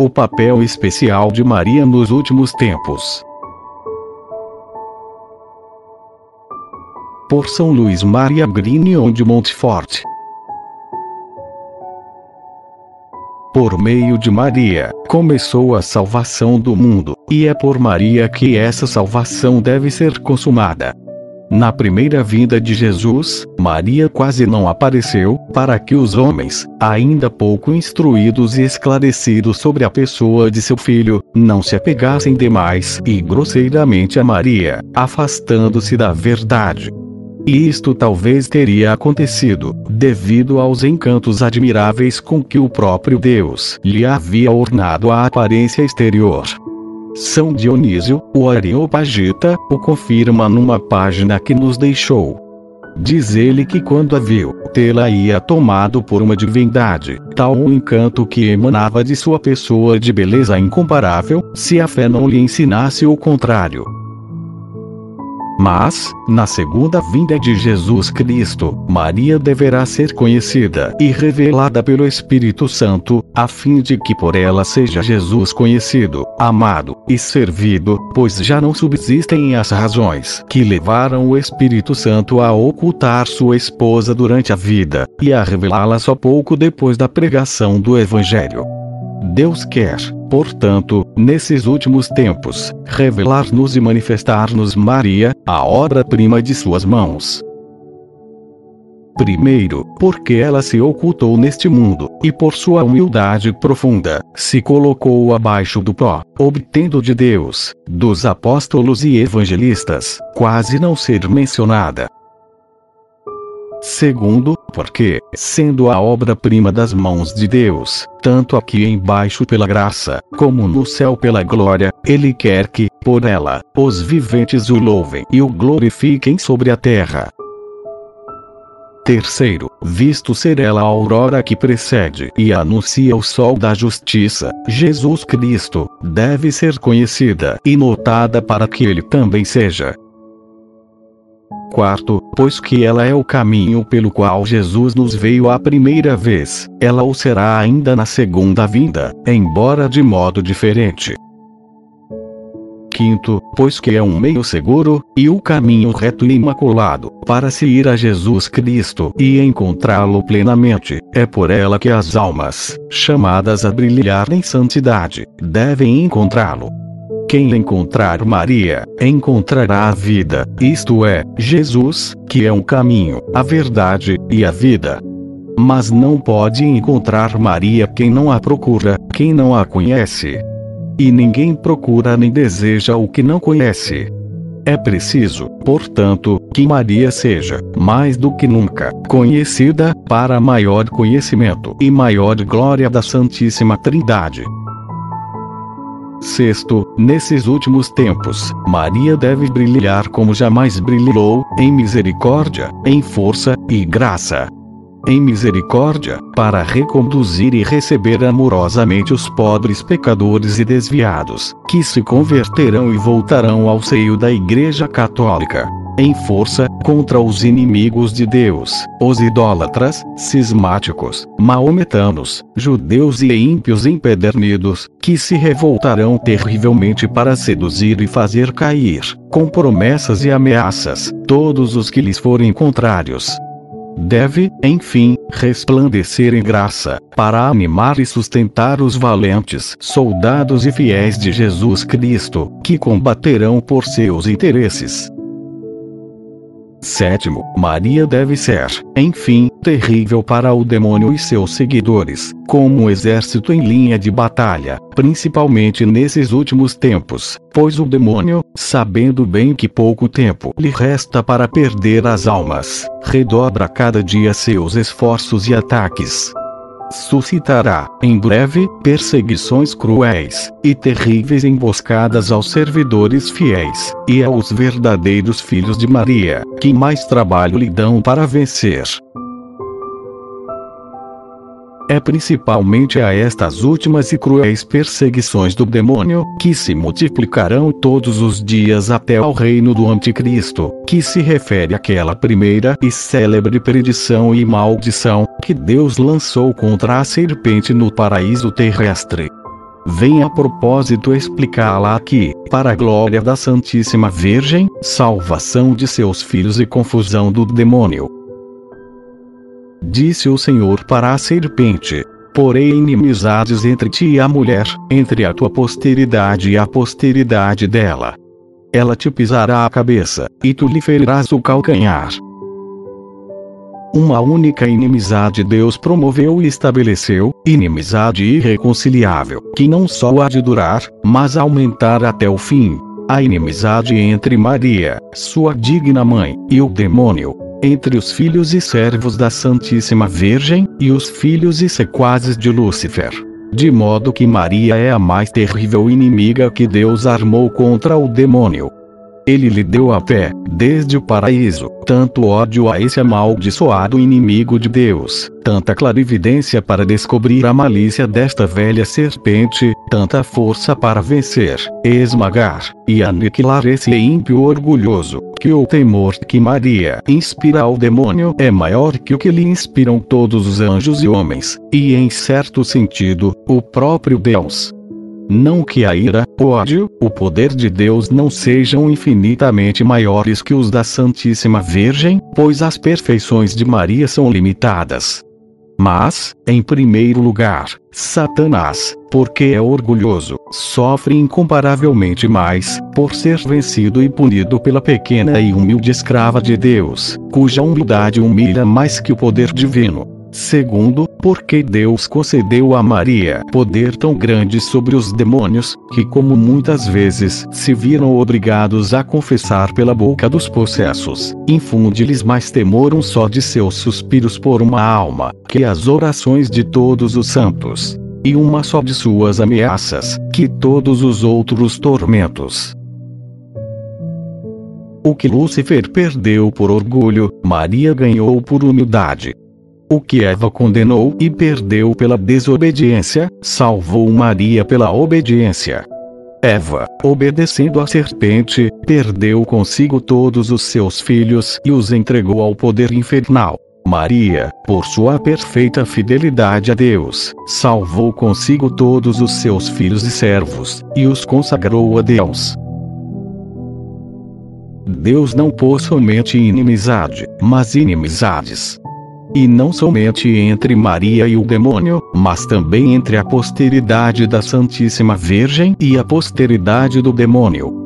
O papel especial de Maria nos últimos tempos. Por São Luís Maria Grignion de Montfort. Por meio de Maria, começou a salvação do mundo, e é por Maria que essa salvação deve ser consumada. Na primeira vinda de Jesus, Maria quase não apareceu, para que os homens, ainda pouco instruídos e esclarecidos sobre a pessoa de seu filho, não se apegassem demais e grosseiramente a Maria, afastando-se da verdade. E isto talvez teria acontecido, devido aos encantos admiráveis com que o próprio Deus lhe havia ornado a aparência exterior. São Dionísio, o Areopagita, o confirma numa página que nos deixou. Diz ele que quando a viu, tê-la ia tomado por uma divindade, tal o encanto que emanava de sua pessoa de beleza incomparável, se a fé não lhe ensinasse o contrário. Mas, na segunda vinda de Jesus Cristo, Maria deverá ser conhecida e revelada pelo Espírito Santo, a fim de que por ela seja Jesus conhecido, amado e servido, pois já não subsistem as razões que levaram o Espírito Santo a ocultar sua esposa durante a vida e a revelá-la só pouco depois da pregação do Evangelho. Deus quer, portanto, nesses últimos tempos, revelar-nos e manifestar-nos Maria, a obra-prima de suas mãos. Primeiro, porque ela se ocultou neste mundo, e por sua humildade profunda, se colocou abaixo do pó, obtendo de Deus, dos apóstolos e evangelistas, quase não ser mencionada. Segundo, porque, sendo a obra-prima das mãos de Deus, tanto aqui embaixo pela graça, como no céu pela glória, Ele quer que, por ela, os viventes o louvem e o glorifiquem sobre a terra. Terceiro, visto ser ela a aurora que precede e anuncia o sol da justiça, Jesus Cristo, deve ser conhecida e notada para que ele também seja, Quarto, pois que ela é o caminho pelo qual Jesus nos veio a primeira vez, ela o será ainda na segunda vinda, embora de modo diferente. Quinto, pois que é um meio seguro, e o caminho reto e imaculado, para se ir a Jesus Cristo e encontrá-lo plenamente, é por ela que as almas, chamadas a brilhar em santidade, devem encontrá-lo. Quem encontrar Maria, encontrará a vida, isto é, Jesus, que é o caminho, a verdade e a vida. Mas não pode encontrar Maria quem não a procura, quem não a conhece. E ninguém procura nem deseja o que não conhece. É preciso, portanto, que Maria seja, mais do que nunca, conhecida, para maior conhecimento e maior glória da Santíssima Trindade. Sexto, nesses últimos tempos, Maria deve brilhar como jamais brilhou, em misericórdia, em força e graça. Em misericórdia, para reconduzir e receber amorosamente os pobres pecadores e desviados, que se converterão e voltarão ao seio da Igreja Católica em força, contra os inimigos de Deus, os idólatras, cismáticos, maometanos, judeus e ímpios empedernidos, que se revoltarão terrivelmente para seduzir e fazer cair, com promessas e ameaças, todos os que lhes forem contrários deve, enfim, resplandecer em graça, para animar e sustentar os valentes soldados e fiéis de Jesus Cristo, que combaterão por seus interesses. Sétimo, Maria deve ser, enfim, terrível para o demônio e seus seguidores, como um exército em linha de batalha, principalmente nesses últimos tempos, pois o demônio, sabendo bem que pouco tempo lhe resta para perder as almas, redobra cada dia seus esforços e ataques suscitará, em breve, perseguições cruéis e terríveis emboscadas aos servidores fiéis e aos verdadeiros filhos de Maria, que mais trabalho lhe dão para vencer. É principalmente a estas últimas e cruéis perseguições do demônio, que se multiplicarão todos os dias até ao reino do Anticristo, que se refere àquela primeira e célebre perdição e maldição, que Deus lançou contra a serpente no paraíso terrestre. Vem a propósito explicá-la aqui, para a glória da Santíssima Virgem, salvação de seus filhos e confusão do demônio. Disse o Senhor para a serpente: Porém inimizades entre ti e a mulher, entre a tua posteridade e a posteridade dela. Ela te pisará a cabeça, e tu lhe ferirás o calcanhar. Uma única inimizade Deus promoveu e estabeleceu, inimizade irreconciliável, que não só há de durar, mas aumentar até o fim. A inimizade entre Maria, sua digna mãe, e o demônio, entre os filhos e servos da Santíssima Virgem, e os filhos e sequazes de Lúcifer. De modo que Maria é a mais terrível inimiga que Deus armou contra o demônio. Ele lhe deu a pé, desde o paraíso, tanto ódio a esse amaldiçoado inimigo de Deus, tanta clarividência para descobrir a malícia desta velha serpente, tanta força para vencer, esmagar e aniquilar esse ímpio orgulhoso, que o temor que Maria inspira ao demônio é maior que o que lhe inspiram todos os anjos e homens, e em certo sentido, o próprio Deus. Não que a ira, o ódio, o poder de Deus não sejam infinitamente maiores que os da Santíssima Virgem, pois as perfeições de Maria são limitadas. Mas, em primeiro lugar, Satanás, porque é orgulhoso, sofre incomparavelmente mais, por ser vencido e punido pela pequena e humilde escrava de Deus, cuja humildade humilha mais que o poder divino. Segundo, porque Deus concedeu a Maria poder tão grande sobre os demônios, que como muitas vezes se viram obrigados a confessar pela boca dos possessos, infunde-lhes mais temor um só de seus suspiros por uma alma, que as orações de todos os santos. E uma só de suas ameaças, que todos os outros tormentos. O que Lúcifer perdeu por orgulho, Maria ganhou por humildade. O que Eva condenou e perdeu pela desobediência, salvou Maria pela obediência. Eva, obedecendo à serpente, perdeu consigo todos os seus filhos e os entregou ao poder infernal. Maria, por sua perfeita fidelidade a Deus, salvou consigo todos os seus filhos e servos, e os consagrou a Deus. Deus não pôs somente inimizade, mas inimizades. E não somente entre Maria e o demônio, mas também entre a posteridade da Santíssima Virgem e a posteridade do demônio.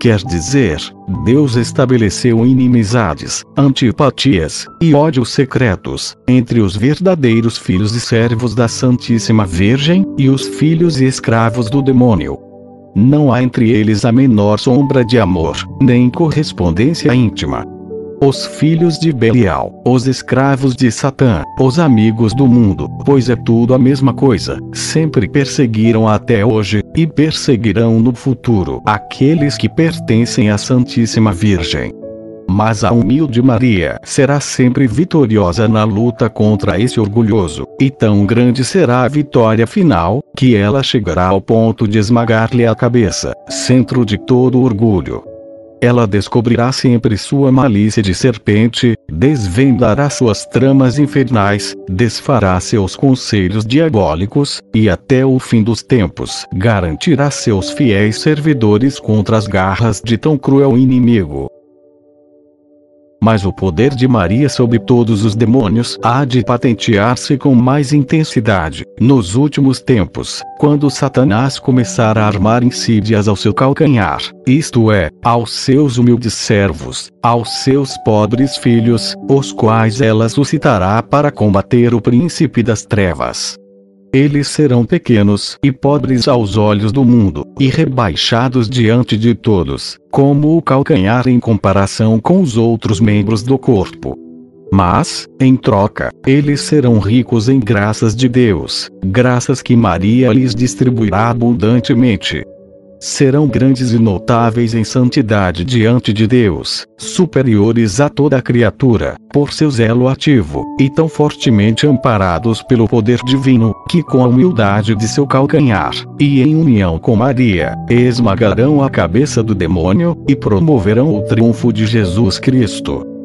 Quer dizer, Deus estabeleceu inimizades, antipatias e ódios secretos entre os verdadeiros filhos e servos da Santíssima Virgem e os filhos e escravos do demônio. Não há entre eles a menor sombra de amor, nem correspondência íntima os filhos de Belial, os escravos de Satã, os amigos do mundo, pois é tudo a mesma coisa, sempre perseguiram até hoje, e perseguirão no futuro aqueles que pertencem à Santíssima Virgem. Mas a humilde Maria será sempre vitoriosa na luta contra esse orgulhoso, e tão grande será a vitória final, que ela chegará ao ponto de esmagar-lhe a cabeça, centro de todo orgulho. Ela descobrirá sempre sua malícia de serpente, desvendará suas tramas infernais, desfará seus conselhos diabólicos, e até o fim dos tempos garantirá seus fiéis servidores contra as garras de tão cruel inimigo. Mas o poder de Maria sobre todos os demônios há de patentear-se com mais intensidade, nos últimos tempos, quando Satanás começar a armar insídias ao seu calcanhar, isto é, aos seus humildes servos, aos seus pobres filhos, os quais ela suscitará para combater o príncipe das trevas. Eles serão pequenos e pobres aos olhos do mundo, e rebaixados diante de todos, como o calcanhar em comparação com os outros membros do corpo. Mas, em troca, eles serão ricos em graças de Deus, graças que Maria lhes distribuirá abundantemente. Serão grandes e notáveis em santidade diante de Deus, superiores a toda criatura, por seu zelo ativo, e tão fortemente amparados pelo poder divino, que com a humildade de seu calcanhar, e em união com Maria, esmagarão a cabeça do demônio, e promoverão o triunfo de Jesus Cristo.